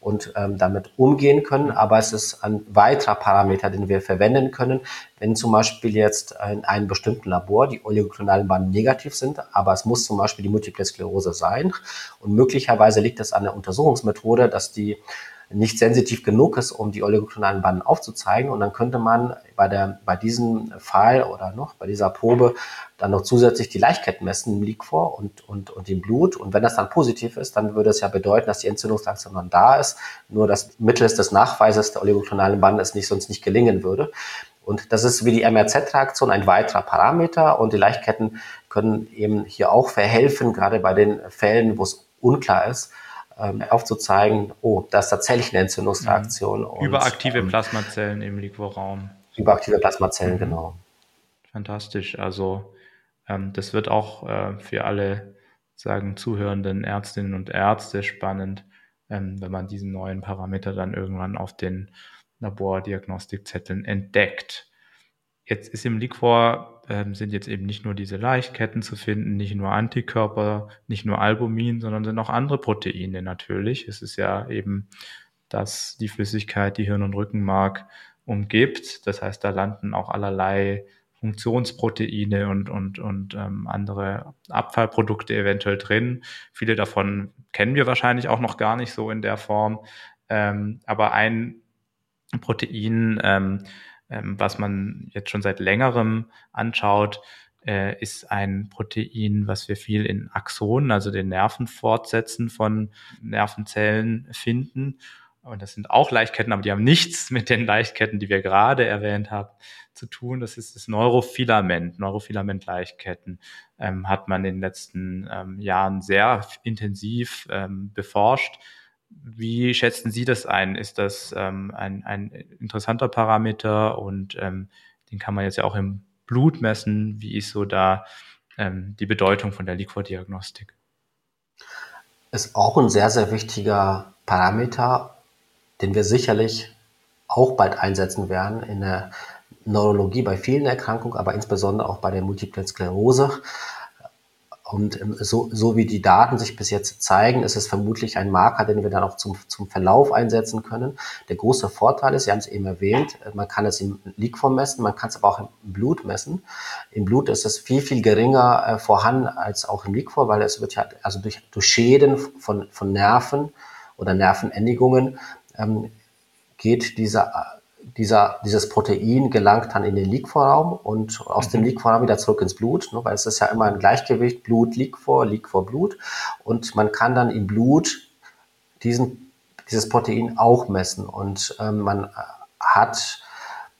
und ähm, damit umgehen können. Aber es ist ein weiterer Parameter, den wir verwenden können, wenn zum Beispiel jetzt in einem bestimmten Labor die oligoklonalen Bahnen negativ sind, aber es muss zum Beispiel die Multiple Sklerose sein. Und möglicherweise liegt es an der Untersuchungsmethode, dass die nicht sensitiv genug ist, um die oligoklonalen Banden aufzuzeigen. Und dann könnte man bei, der, bei diesem Fall oder noch bei dieser Probe dann noch zusätzlich die Leichtketten messen im Liquor und, und, und im Blut. Und wenn das dann positiv ist, dann würde es ja bedeuten, dass die Entzündungsreaktion dann da ist, nur dass mittels des Nachweises der oligoklonalen Banden es nicht, sonst nicht gelingen würde. Und das ist wie die MRZ-Reaktion ein weiterer Parameter und die Leichtketten können eben hier auch verhelfen, gerade bei den Fällen, wo es unklar ist, ähm, aufzuzeigen, oh, da ist tatsächlich eine Entzündungsreaktion. Mhm. Überaktive und, Plasmazellen im Liquorraum. Überaktive Plasmazellen, mhm. genau. Fantastisch. Also ähm, das wird auch äh, für alle sagen zuhörenden Ärztinnen und Ärzte spannend, ähm, wenn man diesen neuen Parameter dann irgendwann auf den Labordiagnostikzetteln entdeckt. Jetzt ist im Liquor ähm, sind jetzt eben nicht nur diese Leichtketten zu finden, nicht nur Antikörper, nicht nur Albumin, sondern sind auch andere Proteine natürlich. Es ist ja eben das die Flüssigkeit, die Hirn- und Rückenmark umgibt. Das heißt, da landen auch allerlei Funktionsproteine und, und, und ähm, andere Abfallprodukte eventuell drin. Viele davon kennen wir wahrscheinlich auch noch gar nicht so in der Form. Ähm, aber ein Protein, ähm, ähm, was man jetzt schon seit längerem anschaut, äh, ist ein Protein, was wir viel in Axonen, also den Nervenfortsätzen von Nervenzellen finden. Und das sind auch Leichtketten, aber die haben nichts mit den Leichtketten, die wir gerade erwähnt haben, zu tun. Das ist das Neurofilament. Neurofilament-Leichtketten ähm, hat man in den letzten ähm, Jahren sehr intensiv ähm, beforscht. Wie schätzen Sie das ein? Ist das ähm, ein, ein interessanter Parameter und ähm, den kann man jetzt ja auch im Blut messen? Wie ist so da ähm, die Bedeutung von der Liquordiagnostik? Ist auch ein sehr, sehr wichtiger Parameter, den wir sicherlich auch bald einsetzen werden in der Neurologie bei vielen Erkrankungen, aber insbesondere auch bei der Multiplen Sklerose. Und ähm, so, so wie die Daten sich bis jetzt zeigen, ist es vermutlich ein Marker, den wir dann auch zum, zum Verlauf einsetzen können. Der große Vorteil ist, Sie haben es eben erwähnt, äh, man kann es im Liquor messen, man kann es aber auch im Blut messen. Im Blut ist es viel, viel geringer äh, vorhanden als auch im Liquor, weil es wird ja, also durch, durch Schäden von, von Nerven oder Nervenendigungen ähm, geht dieser dieser, dieses Protein gelangt dann in den Liquorraum und aus mhm. dem Liquorraum wieder zurück ins Blut, ne, weil es ist ja immer ein Gleichgewicht, Blut, Liquor, Liquor, Blut. Und man kann dann im Blut diesen, dieses Protein auch messen. Und ähm, man hat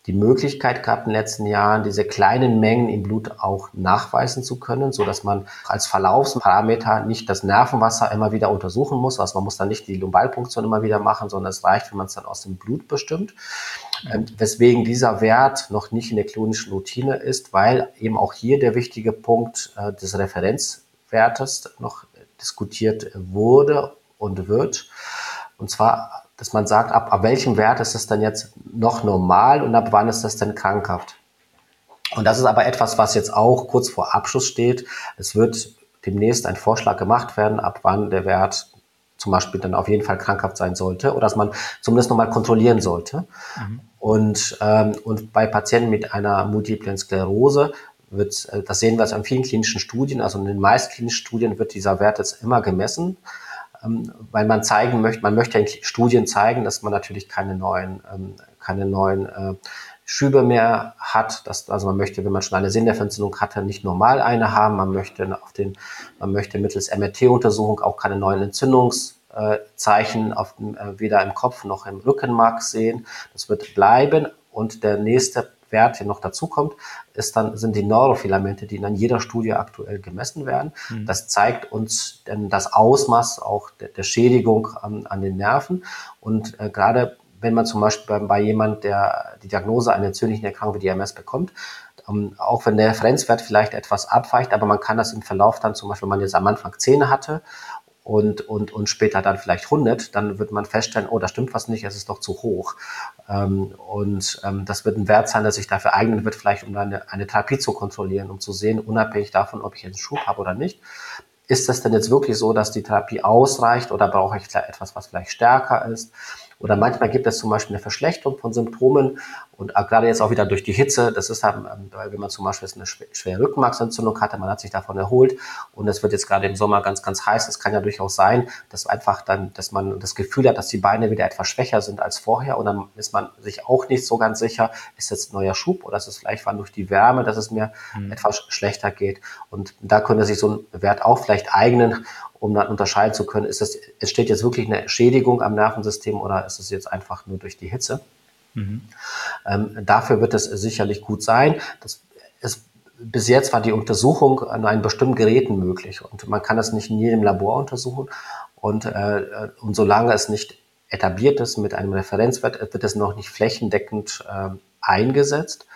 die Möglichkeit gehabt in den letzten Jahren, diese kleinen Mengen im Blut auch nachweisen zu können, so dass man als Verlaufsparameter nicht das Nervenwasser immer wieder untersuchen muss. Also man muss dann nicht die Lumbalpunktion immer wieder machen, sondern es reicht, wenn man es dann aus dem Blut bestimmt. Ähm, weswegen dieser Wert noch nicht in der klinischen Routine ist, weil eben auch hier der wichtige Punkt äh, des Referenzwertes noch diskutiert wurde und wird. Und zwar dass man sagt, ab, ab welchem Wert ist das dann jetzt noch normal und ab wann ist das denn krankhaft? Und das ist aber etwas, was jetzt auch kurz vor Abschluss steht. Es wird demnächst ein Vorschlag gemacht werden, ab wann der Wert zum Beispiel dann auf jeden Fall krankhaft sein sollte oder dass man zumindest nochmal kontrollieren sollte. Mhm. Und, ähm, und bei Patienten mit einer multiplen Sklerose wird, äh, das sehen wir jetzt an vielen klinischen Studien, also in den meisten klinischen Studien wird dieser Wert jetzt immer gemessen. Ähm, weil man zeigen möchte, man möchte in Studien zeigen, dass man natürlich keine neuen, ähm, keine neuen äh, Schübe mehr hat. Dass, also man möchte, wenn man schon eine Sinnerventzündung hatte, nicht normal eine haben. Man möchte auf den, man möchte mittels MRT-Untersuchung auch keine neuen Entzündungszeichen auf, äh, weder im Kopf noch im Rückenmark sehen. Das wird bleiben. Und der nächste Wert, der noch dazu kommt, ist dann, sind die Neurofilamente, die in jeder Studie aktuell gemessen werden. Mhm. Das zeigt uns denn das Ausmaß auch der, der Schädigung an, an, den Nerven. Und äh, gerade wenn man zum Beispiel bei, bei jemand, der die Diagnose einer entzündlichen Erkrankung wie DMS bekommt, ähm, auch wenn der Referenzwert vielleicht etwas abweicht, aber man kann das im Verlauf dann zum Beispiel, wenn man jetzt am Anfang 10 hatte und, und, und später dann vielleicht 100, dann wird man feststellen, oh, da stimmt was nicht, es ist doch zu hoch. Ähm, und ähm, das wird ein Wert sein, der sich dafür eignen wird, vielleicht um eine, eine Therapie zu kontrollieren, um zu sehen, unabhängig davon, ob ich einen Schub habe oder nicht. Ist das denn jetzt wirklich so, dass die Therapie ausreicht oder brauche ich etwas, was vielleicht stärker ist? Oder manchmal gibt es zum Beispiel eine Verschlechterung von Symptomen und gerade jetzt auch wieder durch die Hitze. Das ist dann, ähm, wenn man zum Beispiel eine schwere Rückenmarksentzündung hatte, man hat sich davon erholt und es wird jetzt gerade im Sommer ganz, ganz heiß. Es kann ja durchaus sein, dass einfach dann, dass man das Gefühl hat, dass die Beine wieder etwas schwächer sind als vorher und dann ist man sich auch nicht so ganz sicher, ist jetzt ein neuer Schub oder ist es vielleicht war durch die Wärme, dass es mir mhm. etwas schlechter geht. Und da könnte sich so ein Wert auch vielleicht eignen um dann unterscheiden zu können, ist das, entsteht jetzt wirklich eine Schädigung am Nervensystem oder ist es jetzt einfach nur durch die Hitze? Mhm. Ähm, dafür wird es sicherlich gut sein. Das ist, bis jetzt war die Untersuchung an einem bestimmten Geräten möglich und man kann das nicht in jedem Labor untersuchen. Und, äh, und solange es nicht etabliert ist mit einem Referenzwert, wird es noch nicht flächendeckend äh, eingesetzt.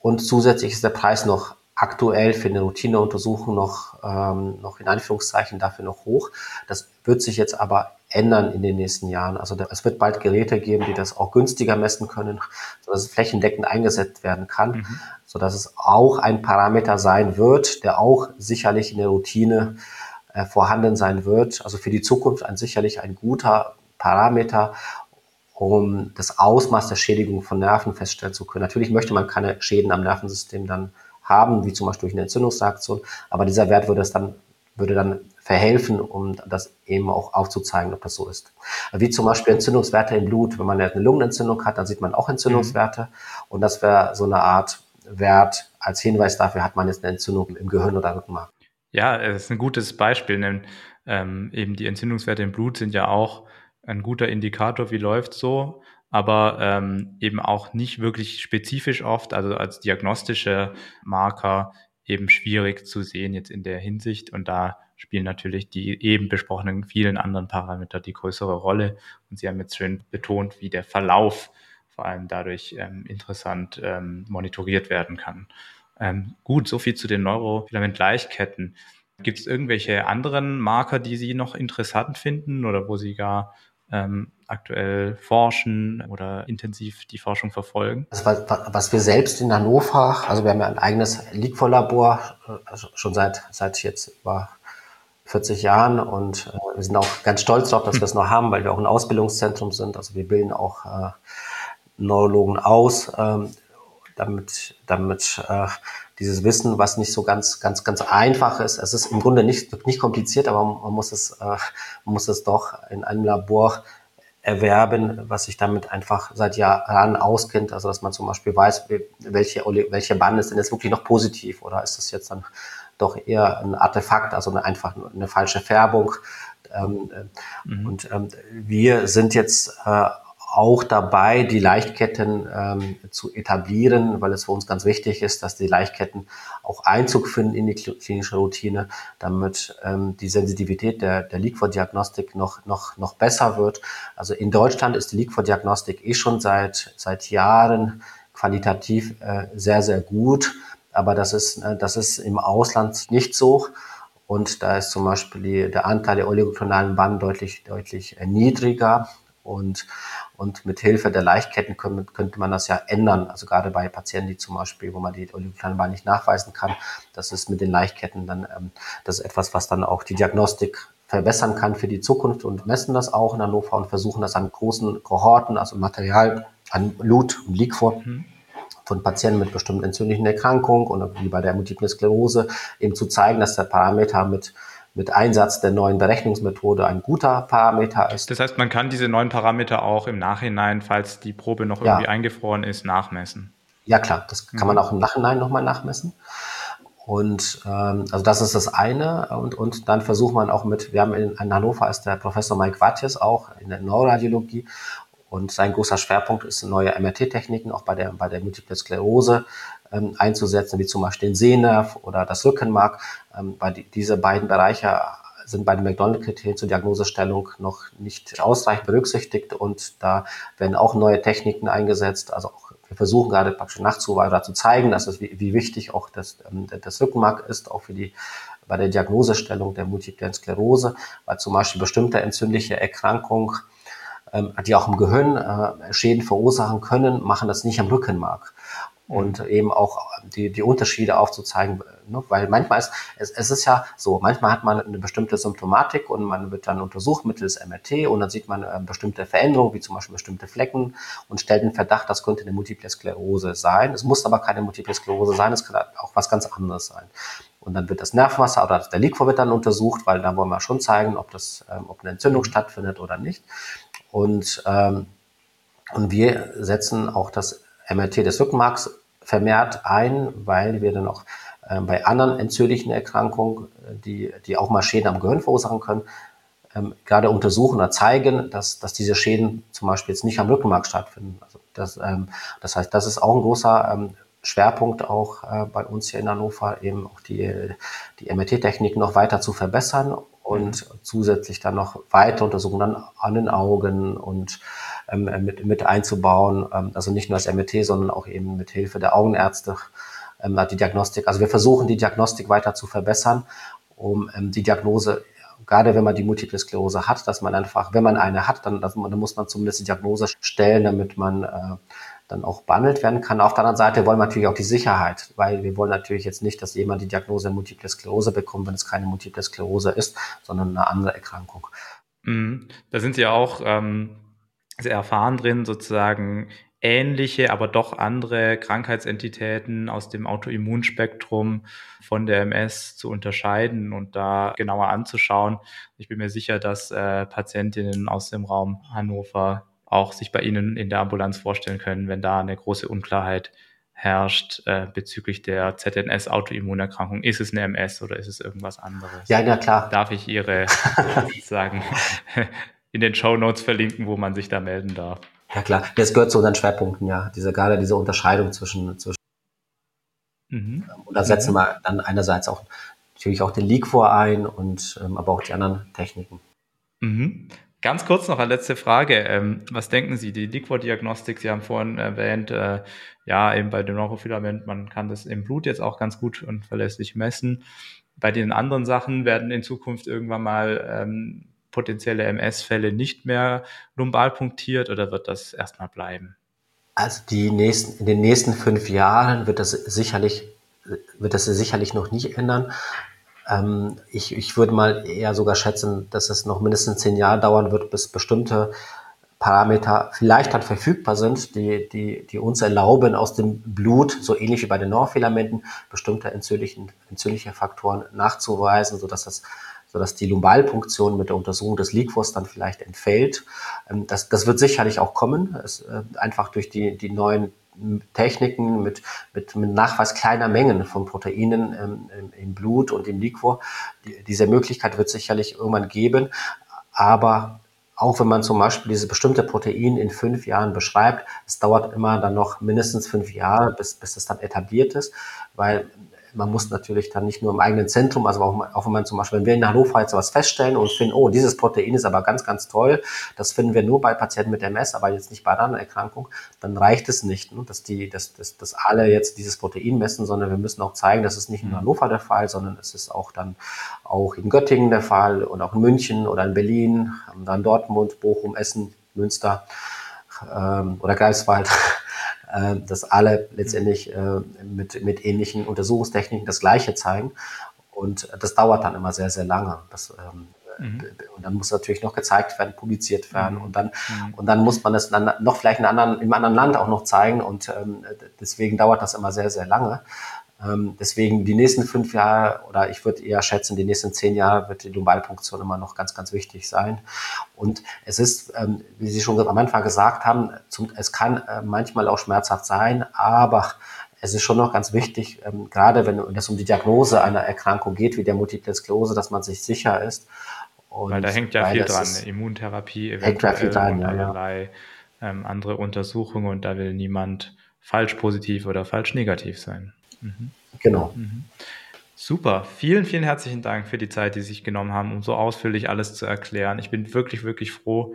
Und zusätzlich ist der Preis noch aktuell für eine Routineuntersuchung noch, ähm, noch in Anführungszeichen dafür noch hoch. Das wird sich jetzt aber ändern in den nächsten Jahren. Also es wird bald Geräte geben, die das auch günstiger messen können, sodass es flächendeckend eingesetzt werden kann, mhm. sodass es auch ein Parameter sein wird, der auch sicherlich in der Routine äh, vorhanden sein wird. Also für die Zukunft ein sicherlich ein guter Parameter, um das Ausmaß der Schädigung von Nerven feststellen zu können. Natürlich möchte man keine Schäden am Nervensystem dann haben, wie zum Beispiel durch eine Entzündungsreaktion, aber dieser Wert würde es dann würde dann verhelfen, um das eben auch aufzuzeigen, ob das so ist. Wie zum Beispiel Entzündungswerte im Blut. Wenn man eine Lungenentzündung hat, dann sieht man auch Entzündungswerte. Mhm. Und das wäre so eine Art Wert als Hinweis dafür, hat man jetzt eine Entzündung im Gehirn oder Rückenmark. Ja, das ist ein gutes Beispiel. Denn, ähm, eben die Entzündungswerte im Blut sind ja auch ein guter Indikator, wie läuft so, aber ähm, eben auch nicht wirklich spezifisch oft, also als diagnostische Marker eben schwierig zu sehen jetzt in der Hinsicht. Und da spielen natürlich die eben besprochenen vielen anderen Parameter die größere Rolle. Und Sie haben jetzt schön betont, wie der Verlauf vor allem dadurch ähm, interessant ähm, monitoriert werden kann. Ähm, gut, so viel zu den Neurofilament-Gleichketten. Gibt es irgendwelche anderen Marker, die Sie noch interessant finden oder wo Sie gar ähm, aktuell forschen oder intensiv die Forschung verfolgen? Also was, wir selbst in Hannover, also wir haben ja ein eigenes Liquor-Labor, also schon seit, seit jetzt über 40 Jahren und äh, wir sind auch ganz stolz darauf, dass wir es noch haben, weil wir auch ein Ausbildungszentrum sind. Also wir bilden auch äh, Neurologen aus, ähm, damit, damit äh, dieses Wissen, was nicht so ganz, ganz, ganz einfach ist. Es ist im Grunde nicht, nicht kompliziert, aber man muss es, äh, man muss es doch in einem Labor erwerben, was sich damit einfach seit Jahren auskennt. Also dass man zum Beispiel weiß, welche, welche Band ist denn jetzt wirklich noch positiv oder ist das jetzt dann doch eher ein Artefakt, also eine, einfach eine falsche Färbung. Ähm, mhm. Und ähm, wir sind jetzt äh, auch dabei, die Leichtketten ähm, zu etablieren, weil es für uns ganz wichtig ist, dass die Leichtketten auch Einzug finden in die klinische Routine, damit ähm, die Sensitivität der, der Liquor-Diagnostik noch, noch, noch besser wird. Also in Deutschland ist die Liquor-Diagnostik eh schon seit, seit Jahren qualitativ äh, sehr, sehr gut, aber das ist, äh, das ist im Ausland nicht so. Und da ist zum Beispiel die, der Anteil der oligotonalen Banden deutlich, deutlich äh, niedriger. Und, und mit Hilfe der Leichtketten könnte, könnte man das ja ändern. Also gerade bei Patienten, die zum Beispiel, wo man die Oligokleinbahn nicht nachweisen kann, das ist mit den Leichtketten dann, ähm, das ist etwas, was dann auch die Diagnostik verbessern kann für die Zukunft und messen das auch in Hannover und versuchen das an großen Kohorten, also Material, an Blut und Liquor. Mhm von Patienten mit bestimmten entzündlichen Erkrankungen und wie bei der Multiple Sklerose eben zu zeigen, dass der Parameter mit mit Einsatz der neuen Berechnungsmethode ein guter Parameter ist. Das heißt, man kann diese neuen Parameter auch im Nachhinein, falls die Probe noch irgendwie ja. eingefroren ist, nachmessen. Ja klar, das kann man mhm. auch im Nachhinein nochmal nachmessen. Und ähm, also das ist das eine. Und, und dann versucht man auch mit, wir haben in, in Hannover ist der Professor Mike Watjes auch in der Neuroradiologie und sein großer Schwerpunkt ist neue MRT-Techniken, auch bei der, bei der Multiple Sklerose ähm, einzusetzen, wie zum Beispiel den Sehnerv oder das Rückenmark, ähm, weil die, diese beiden Bereiche sind bei den McDonald-Kriterien zur Diagnosestellung noch nicht ausreichend berücksichtigt und da werden auch neue Techniken eingesetzt. Also auch, wir versuchen gerade praktisch nachzuweisen oder zu zeigen, dass es wie, wie wichtig auch das, ähm, das Rückenmark ist, auch für die bei der Diagnosestellung der Multiplen Sklerose, weil zum Beispiel bestimmte entzündliche Erkrankungen, ähm, die auch im Gehirn äh, Schäden verursachen können, machen das nicht am Rückenmark und eben auch die, die Unterschiede aufzuzeigen, ne? weil manchmal ist, es, es ist ja so, manchmal hat man eine bestimmte Symptomatik und man wird dann untersucht mittels MRT und dann sieht man äh, bestimmte Veränderungen, wie zum Beispiel bestimmte Flecken und stellt den Verdacht, das könnte eine Multiple Sklerose sein. Es muss aber keine Multiple Sklerose sein, es kann auch was ganz anderes sein. Und dann wird das Nervenwasser oder der Liquor wird dann untersucht, weil da wollen wir schon zeigen, ob das, ähm, ob eine Entzündung stattfindet oder nicht. Und, ähm, und wir setzen auch das MRT des Rückenmarks vermehrt ein, weil wir dann auch äh, bei anderen entzündlichen Erkrankungen, äh, die, die auch mal Schäden am Gehirn verursachen können, ähm, gerade untersuchen oder zeigen, dass, dass diese Schäden zum Beispiel jetzt nicht am Rückenmark stattfinden. Also das, ähm, das heißt, das ist auch ein großer ähm, Schwerpunkt auch äh, bei uns hier in Hannover, eben auch die, die MRT-Technik noch weiter zu verbessern und mhm. zusätzlich dann noch weiter Untersuchungen an den Augen und ähm, mit, mit einzubauen. Ähm, also nicht nur das MRT, sondern auch eben mit Hilfe der Augenärzte ähm, die Diagnostik. Also wir versuchen die Diagnostik weiter zu verbessern, um ähm, die Diagnose gerade wenn man die Multiple Sklerose hat, dass man einfach, wenn man eine hat, dann, dann muss man zumindest die Diagnose stellen, damit man äh, dann auch behandelt werden kann. Auf der anderen Seite wollen wir natürlich auch die Sicherheit, weil wir wollen natürlich jetzt nicht, dass jemand die Diagnose Multiple Sklerose bekommt, wenn es keine Multiple Sklerose ist, sondern eine andere Erkrankung. Mhm. Da sind Sie ja auch ähm, sehr erfahren drin, sozusagen ähnliche, aber doch andere Krankheitsentitäten aus dem Autoimmunspektrum von der MS zu unterscheiden und da genauer anzuschauen. Ich bin mir sicher, dass äh, Patientinnen aus dem Raum Hannover auch sich bei Ihnen in der Ambulanz vorstellen können, wenn da eine große Unklarheit herrscht äh, bezüglich der ZNS-Autoimmunerkrankung. Ist es eine MS oder ist es irgendwas anderes? Ja, ja, klar. Darf ich Ihre sozusagen in den Show Notes verlinken, wo man sich da melden darf? Ja, klar. Das gehört zu unseren Schwerpunkten, ja. Diese, gerade diese Unterscheidung zwischen, zwischen mhm. und da setzen mhm. wir dann einerseits auch natürlich auch den vor ein und ähm, aber auch die anderen Techniken. Mhm. Ganz kurz noch eine letzte Frage. Ähm, was denken Sie, die Liquor-Diagnostik, Sie haben vorhin erwähnt, äh, ja, eben bei dem Neurofilament, man kann das im Blut jetzt auch ganz gut und verlässlich messen. Bei den anderen Sachen werden in Zukunft irgendwann mal ähm, potenzielle MS-Fälle nicht mehr lumbal punktiert oder wird das erstmal bleiben? Also die nächsten, in den nächsten fünf Jahren wird das sicherlich, wird das sicherlich noch nicht ändern. Ähm, ich, ich würde mal eher sogar schätzen, dass es noch mindestens zehn Jahre dauern wird, bis bestimmte Parameter vielleicht dann verfügbar sind, die, die, die uns erlauben, aus dem Blut, so ähnlich wie bei den Neurfilamenten, bestimmte entzündliche Faktoren nachzuweisen, sodass das sodass die Lumbalpunktion mit der Untersuchung des Liquors dann vielleicht entfällt. Ähm, das, das wird sicherlich auch kommen, es, äh, einfach durch die, die neuen Techniken mit, mit, mit Nachweis kleiner Mengen von Proteinen ähm, im Blut und im Liquor. Die, diese Möglichkeit wird sicherlich irgendwann geben, aber auch wenn man zum Beispiel diese bestimmte Protein in fünf Jahren beschreibt, es dauert immer dann noch mindestens fünf Jahre, bis, bis es dann etabliert ist, weil man muss natürlich dann nicht nur im eigenen Zentrum, also auch, wenn man zum Beispiel, wenn wir in Hannover jetzt was feststellen und finden, oh, dieses Protein ist aber ganz, ganz toll, das finden wir nur bei Patienten mit MS, aber jetzt nicht bei anderen Erkrankungen, dann reicht es nicht, ne, dass die, dass, dass, dass alle jetzt dieses Protein messen, sondern wir müssen auch zeigen, dass es nicht in mhm. Hannover der Fall, sondern es ist auch dann auch in Göttingen der Fall und auch in München oder in Berlin, dann Dortmund, Bochum, Essen, Münster ähm, oder Greifswald äh, dass alle letztendlich äh, mit, mit ähnlichen Untersuchungstechniken das Gleiche zeigen. Und das dauert dann immer sehr, sehr lange. Das, ähm, mhm. Und dann muss natürlich noch gezeigt werden, publiziert werden. Mhm. Und, dann, mhm. und dann muss man das dann noch vielleicht in anderen, im anderen Land auch noch zeigen. Und ähm, deswegen dauert das immer sehr, sehr lange. Ähm, deswegen die nächsten fünf Jahre oder ich würde eher schätzen, die nächsten zehn Jahre wird die Lumbalpunktion immer noch ganz, ganz wichtig sein. Und es ist, ähm, wie Sie schon am Anfang gesagt haben, zum, es kann äh, manchmal auch schmerzhaft sein, aber es ist schon noch ganz wichtig, ähm, gerade wenn es um die Diagnose einer Erkrankung geht, wie der Multiple Sklerose, dass man sich sicher ist. Und Weil da hängt ja viel dran, Immuntherapie, eventuell dran, und allerlei ja. ähm, andere Untersuchungen und da will niemand falsch positiv oder falsch negativ sein. Mhm. Genau. Mhm. Super. Vielen, vielen herzlichen Dank für die Zeit, die Sie sich genommen haben, um so ausführlich alles zu erklären. Ich bin wirklich, wirklich froh,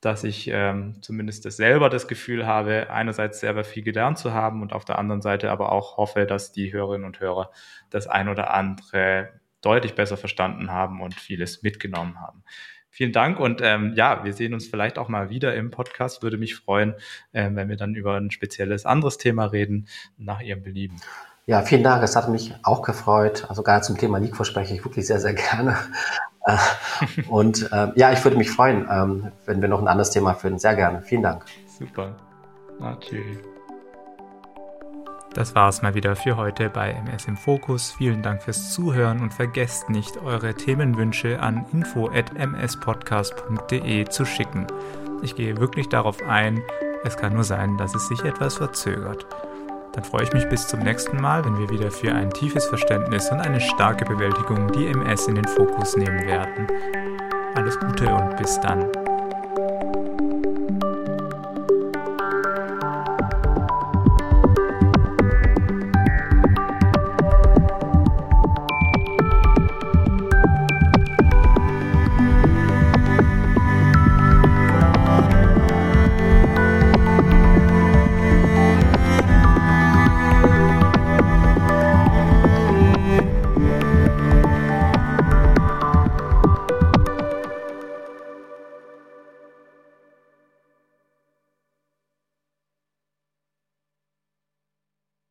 dass ich ähm, zumindest das selber das Gefühl habe, einerseits selber viel gelernt zu haben und auf der anderen Seite aber auch hoffe, dass die Hörerinnen und Hörer das ein oder andere deutlich besser verstanden haben und vieles mitgenommen haben. Vielen Dank und ähm, ja, wir sehen uns vielleicht auch mal wieder im Podcast. Würde mich freuen, äh, wenn wir dann über ein spezielles anderes Thema reden, nach Ihrem Belieben. Ja, vielen Dank. Es hat mich auch gefreut. Also gerade zum Thema Leak verspreche ich wirklich sehr, sehr gerne. Äh, und äh, ja, ich würde mich freuen, ähm, wenn wir noch ein anderes Thema finden. Sehr gerne. Vielen Dank. Super. Tschüss. Das war es mal wieder für heute bei MS im Fokus. Vielen Dank fürs Zuhören und vergesst nicht, eure Themenwünsche an info@mspodcast.de zu schicken. Ich gehe wirklich darauf ein. Es kann nur sein, dass es sich etwas verzögert. Dann freue ich mich bis zum nächsten Mal, wenn wir wieder für ein tiefes Verständnis und eine starke Bewältigung die MS in den Fokus nehmen werden. Alles Gute und bis dann.